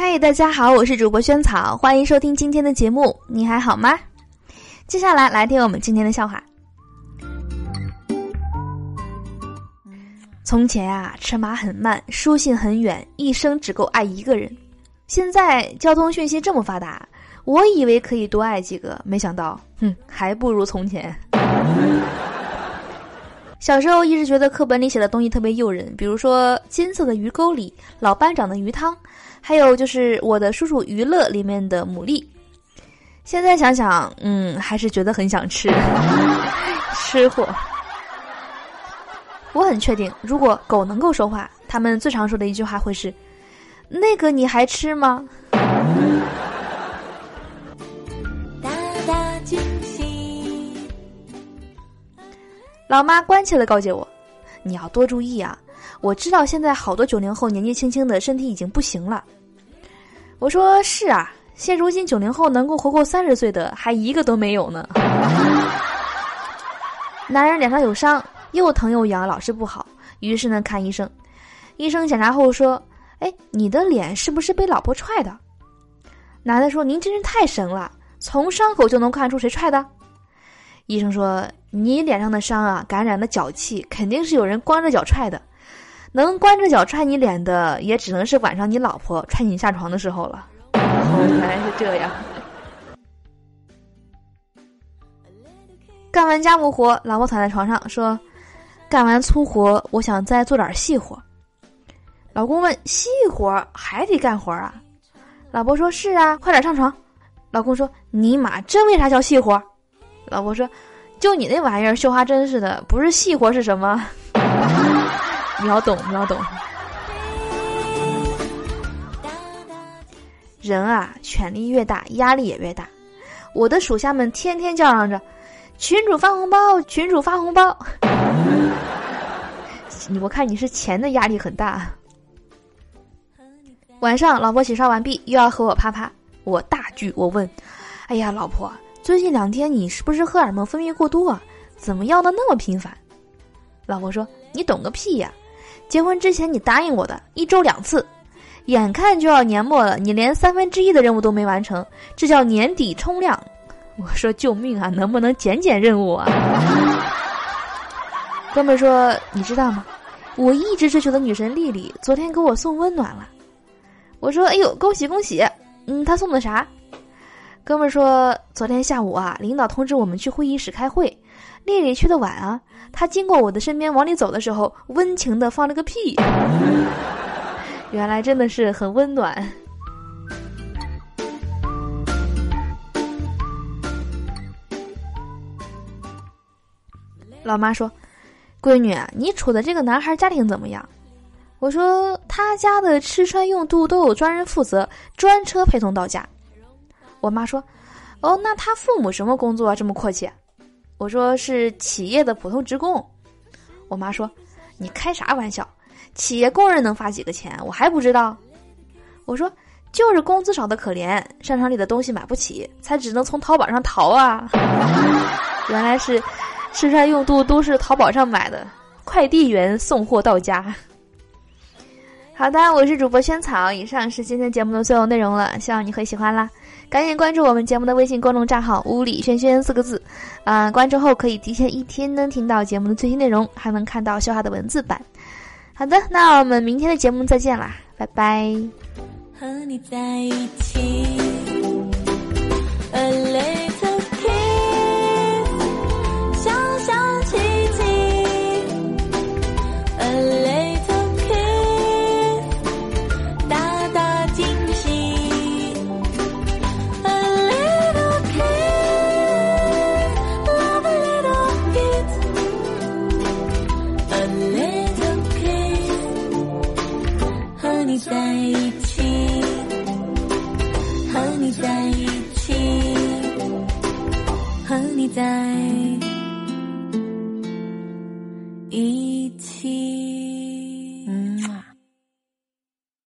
嗨，大家好，我是主播萱草，欢迎收听今天的节目。你还好吗？接下来来听我们今天的笑话。从前啊，车马很慢，书信很远，一生只够爱一个人。现在交通讯息这么发达，我以为可以多爱几个，没想到，哼，还不如从前。小时候一直觉得课本里写的东西特别诱人，比如说《金色的鱼钩里》老班长的鱼汤，还有就是《我的叔叔娱乐》里面的牡蛎。现在想想，嗯，还是觉得很想吃，吃货。我很确定，如果狗能够说话，他们最常说的一句话会是：“那个你还吃吗？”老妈关切的告诫我：“你要多注意啊！我知道现在好多九零后年纪轻轻的身体已经不行了。”我说：“是啊，现如今九零后能够活过三十岁的还一个都没有呢。”男人脸上有伤，又疼又痒，老是不好，于是呢看医生。医生检查后说：“哎，你的脸是不是被老婆踹的？”男的说：“您真是太神了，从伤口就能看出谁踹的。”医生说：“你脸上的伤啊，感染了脚气，肯定是有人光着脚踹的。能光着脚踹你脸的，也只能是晚上你老婆踹你下床的时候了。”原来是这样。干完家务活，老婆躺在床上说：“干完粗活，我想再做点细活。”老公问：“细活还得干活啊？”老婆说：“是啊，快点上床。”老公说：“尼玛，这为啥叫细活？”老婆说：“就你那玩意儿，绣花针似的，不是细活是什么？秒懂秒懂。人啊，权力越大，压力也越大。我的属下们天天叫嚷着：‘群主发红包，群主发红包。’我看你是钱的压力很大。晚上，老婆洗刷完毕，又要和我啪啪，我大惧，我问：‘哎呀，老婆。’最近两天你是不是荷尔蒙分泌过多啊？怎么要的那么频繁？老婆说：“你懂个屁呀！结婚之前你答应我的，一周两次，眼看就要年末了，你连三分之一的任务都没完成，这叫年底冲量。”我说：“救命啊！能不能减减任务啊？”哥们说：“你知道吗？我一直追求的女神丽丽昨天给我送温暖了。”我说：“哎呦，恭喜恭喜！嗯，她送的啥？”哥们说：“昨天下午啊，领导通知我们去会议室开会，丽丽去的晚啊。她经过我的身边往里走的时候，温情的放了个屁。原来真的是很温暖。”老妈说：“闺女，你处的这个男孩家庭怎么样？”我说：“他家的吃穿用度都有专人负责，专车陪送到家。”我妈说：“哦，那他父母什么工作啊？这么阔气？”我说：“是企业的普通职工。”我妈说：“你开啥玩笑？企业工人能发几个钱？我还不知道。”我说：“就是工资少的可怜，商场里的东西买不起，才只能从淘宝上淘啊。”原来是吃穿用度都是淘宝上买的，快递员送货到家。好的，我是主播萱草，以上是今天节目的所有内容了，希望你会喜欢啦。赶紧关注我们节目的微信公众账号“屋里轩轩”四个字，啊，关注后可以提前一天能听到节目的最新内容，还能看到笑话的文字版。好的，那我们明天的节目再见啦，拜拜。和你在一起。在一起，和你在一起，和你在。